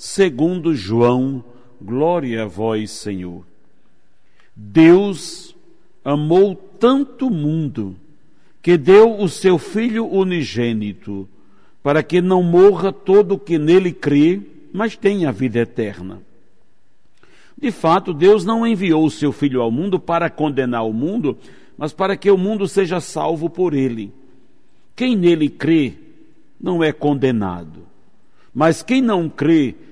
segundo João, glória a vós, Senhor. Deus amou tanto o mundo que deu o seu Filho unigênito, para que não morra todo o que nele crê, mas tenha vida eterna. De fato, Deus não enviou o seu Filho ao mundo para condenar o mundo, mas para que o mundo seja salvo por ele. Quem nele crê não é condenado, mas quem não crê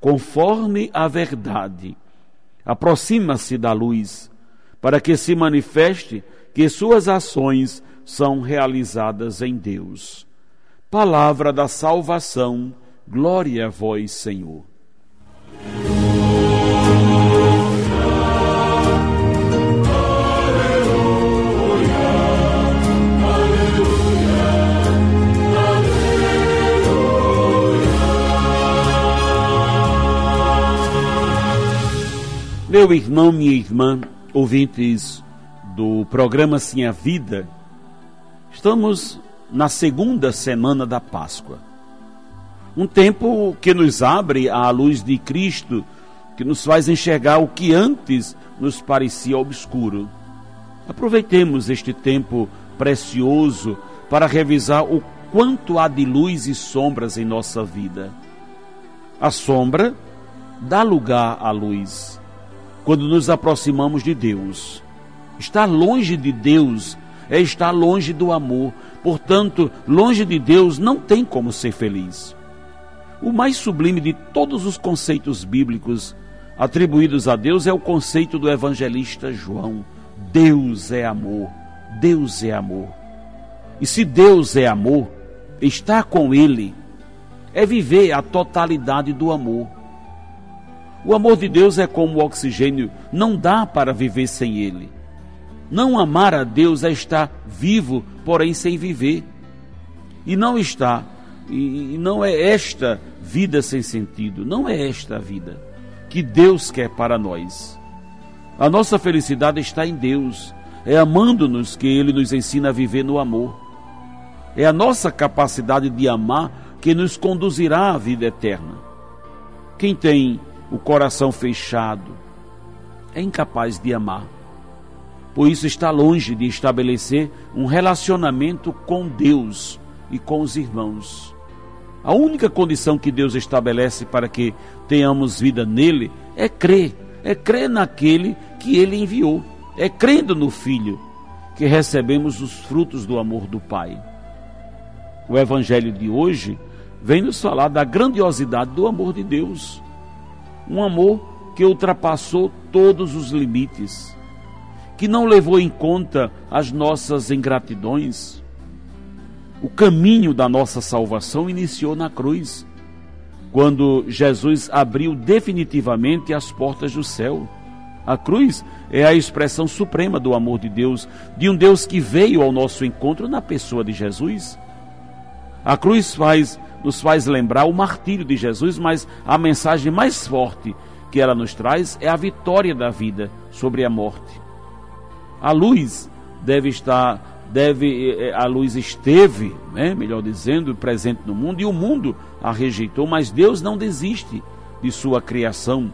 conforme a verdade aproxima-se da luz, para que se manifeste que suas ações são realizadas em Deus. Palavra da salvação, glória a vós, Senhor. Meu irmão, minha irmã, ouvintes do programa Sim a Vida, estamos na segunda semana da Páscoa. Um tempo que nos abre à luz de Cristo, que nos faz enxergar o que antes nos parecia obscuro. Aproveitemos este tempo precioso para revisar o quanto há de luz e sombras em nossa vida. A sombra dá lugar à luz quando nos aproximamos de Deus. Estar longe de Deus é estar longe do amor. Portanto, longe de Deus não tem como ser feliz. O mais sublime de todos os conceitos bíblicos atribuídos a Deus é o conceito do evangelista João. Deus é amor. Deus é amor. E se Deus é amor, estar com Ele é viver a totalidade do amor. O amor de Deus é como o oxigênio, não dá para viver sem ele. Não amar a Deus é estar vivo, porém sem viver. E não está, e não é esta vida sem sentido, não é esta a vida que Deus quer para nós. A nossa felicidade está em Deus, é amando-nos que Ele nos ensina a viver no amor. É a nossa capacidade de amar que nos conduzirá à vida eterna. Quem tem o coração fechado, é incapaz de amar. Por isso está longe de estabelecer um relacionamento com Deus e com os irmãos. A única condição que Deus estabelece para que tenhamos vida nele é crer, é crer naquele que ele enviou, é crendo no Filho que recebemos os frutos do amor do Pai. O Evangelho de hoje vem nos falar da grandiosidade do amor de Deus um amor que ultrapassou todos os limites, que não levou em conta as nossas ingratidões. O caminho da nossa salvação iniciou na cruz, quando Jesus abriu definitivamente as portas do céu. A cruz é a expressão suprema do amor de Deus, de um Deus que veio ao nosso encontro na pessoa de Jesus. A cruz faz nos faz lembrar o martírio de Jesus, mas a mensagem mais forte que ela nos traz é a vitória da vida sobre a morte. A luz deve estar, deve, eh, a luz esteve, né, melhor dizendo, presente no mundo e o mundo a rejeitou, mas Deus não desiste de sua criação.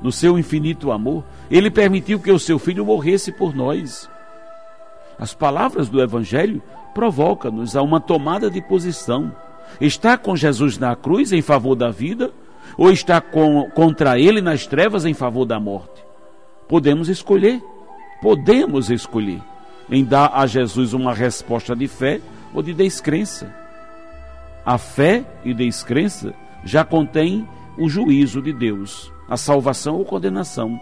No seu infinito amor, ele permitiu que o seu filho morresse por nós. As palavras do Evangelho provocam-nos a uma tomada de posição Estar com Jesus na cruz em favor da vida ou está com, contra ele nas trevas em favor da morte. Podemos escolher, podemos escolher em dar a Jesus uma resposta de fé ou de descrença. A fé e descrença já contém o juízo de Deus, a salvação ou condenação.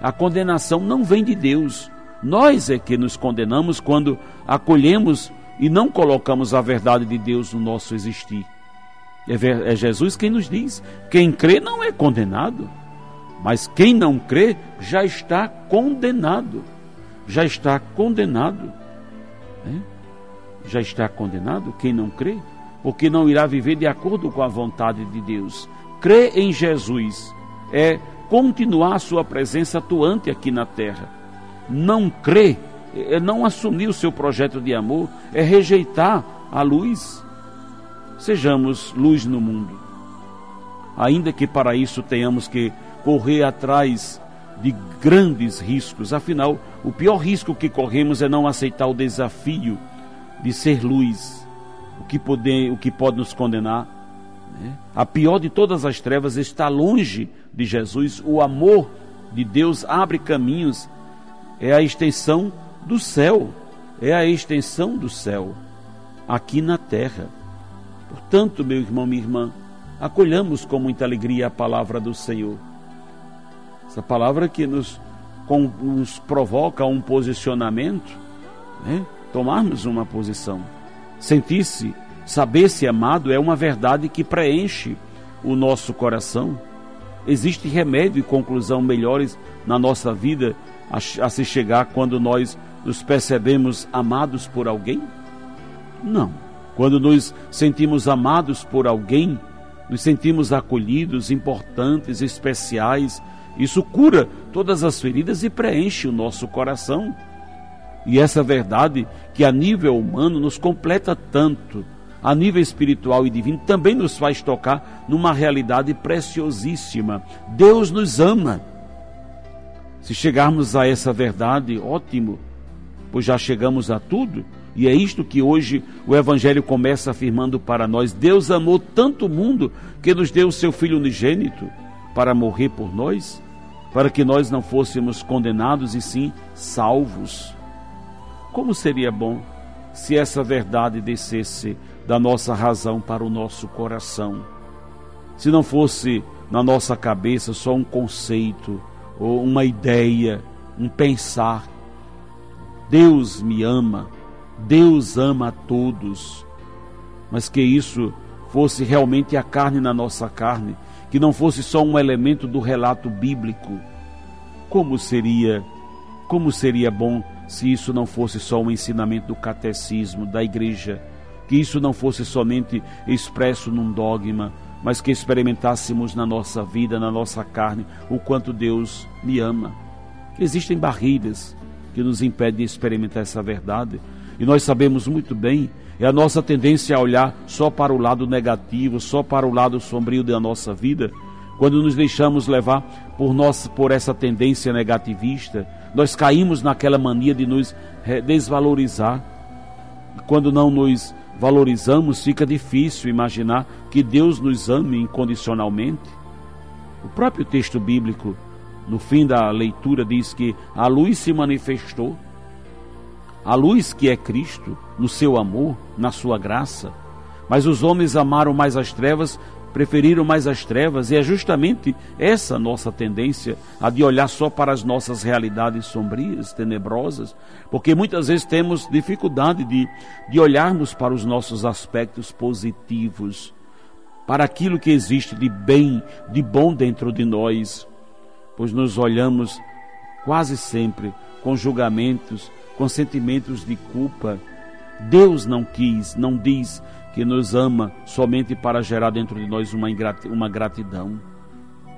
A condenação não vem de Deus. Nós é que nos condenamos quando acolhemos e não colocamos a verdade de Deus no nosso existir. É, é Jesus quem nos diz: quem crê não é condenado, mas quem não crê já está condenado. Já está condenado. Né? Já está condenado quem não crê, porque não irá viver de acordo com a vontade de Deus. Crer em Jesus é continuar a sua presença atuante aqui na terra. Não crer é não assumir o seu projeto de amor, é rejeitar a luz. Sejamos luz no mundo. Ainda que para isso tenhamos que correr atrás de grandes riscos, afinal, o pior risco que corremos é não aceitar o desafio de ser luz, o que pode, o que pode nos condenar. Né? A pior de todas as trevas está longe de Jesus. O amor de Deus abre caminhos, é a extensão do céu, é a extensão do céu aqui na terra. Portanto, meu irmão, minha irmã, acolhamos com muita alegria a palavra do Senhor. Essa palavra que nos, com, nos provoca um posicionamento, né? tomarmos uma posição. Sentir-se, saber-se amado é uma verdade que preenche o nosso coração. Existe remédio e conclusão melhores na nossa vida a, a se chegar quando nós nos percebemos amados por alguém? Não. Quando nos sentimos amados por alguém, nos sentimos acolhidos, importantes, especiais. Isso cura todas as feridas e preenche o nosso coração. E essa verdade que a nível humano nos completa tanto, a nível espiritual e divino, também nos faz tocar numa realidade preciosíssima. Deus nos ama. Se chegarmos a essa verdade, ótimo pois já chegamos a tudo. E é isto que hoje o Evangelho começa afirmando para nós: Deus amou tanto o mundo que nos deu o seu Filho unigênito para morrer por nós, para que nós não fôssemos condenados e sim salvos. Como seria bom se essa verdade descesse da nossa razão para o nosso coração? Se não fosse na nossa cabeça só um conceito ou uma ideia, um pensar Deus me ama, Deus ama a todos, mas que isso fosse realmente a carne na nossa carne, que não fosse só um elemento do relato bíblico. Como seria, como seria bom se isso não fosse só um ensinamento do catecismo da igreja, que isso não fosse somente expresso num dogma, mas que experimentássemos na nossa vida, na nossa carne, o quanto Deus me ama. Existem barreiras, que nos impede de experimentar essa verdade. E nós sabemos muito bem, é a nossa tendência a olhar só para o lado negativo, só para o lado sombrio da nossa vida, quando nos deixamos levar por, nossa, por essa tendência negativista, nós caímos naquela mania de nos desvalorizar. E quando não nos valorizamos, fica difícil imaginar que Deus nos ame incondicionalmente. O próprio texto bíblico no fim da leitura diz que a luz se manifestou, a luz que é Cristo, no seu amor, na sua graça. Mas os homens amaram mais as trevas, preferiram mais as trevas, e é justamente essa nossa tendência, a de olhar só para as nossas realidades sombrias, tenebrosas, porque muitas vezes temos dificuldade de, de olharmos para os nossos aspectos positivos, para aquilo que existe de bem, de bom dentro de nós pois nos olhamos quase sempre com julgamentos, com sentimentos de culpa. Deus não quis, não diz que nos ama somente para gerar dentro de nós uma, uma gratidão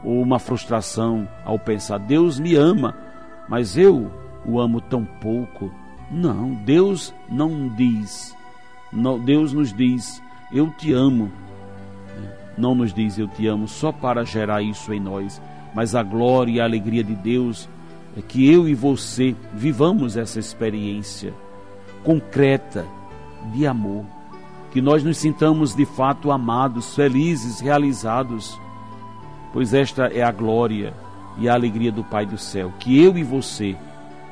ou uma frustração ao pensar: Deus me ama, mas eu o amo tão pouco. Não, Deus não diz. Não, Deus nos diz: Eu te amo. Não nos diz eu te amo só para gerar isso em nós, mas a glória e a alegria de Deus é que eu e você vivamos essa experiência concreta de amor, que nós nos sintamos de fato amados, felizes, realizados. pois esta é a glória e a alegria do Pai do céu, que eu e você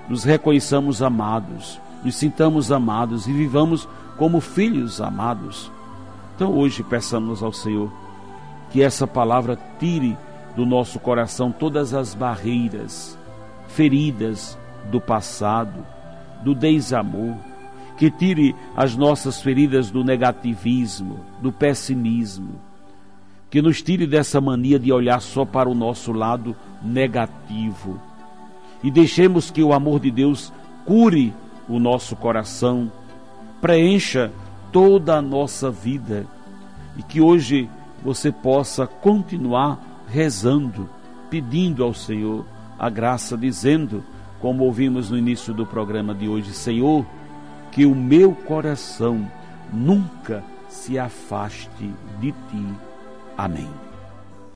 nos reconheçamos amados, nos sintamos amados e vivamos como filhos amados. Então hoje peçamos ao Senhor que essa palavra tire do nosso coração todas as barreiras, feridas do passado, do desamor, que tire as nossas feridas do negativismo, do pessimismo, que nos tire dessa mania de olhar só para o nosso lado negativo. E deixemos que o amor de Deus cure o nosso coração, preencha toda a nossa vida e que hoje você possa continuar rezando, pedindo ao Senhor a graça, dizendo, como ouvimos no início do programa de hoje, Senhor, que o meu coração nunca se afaste de ti. Amém.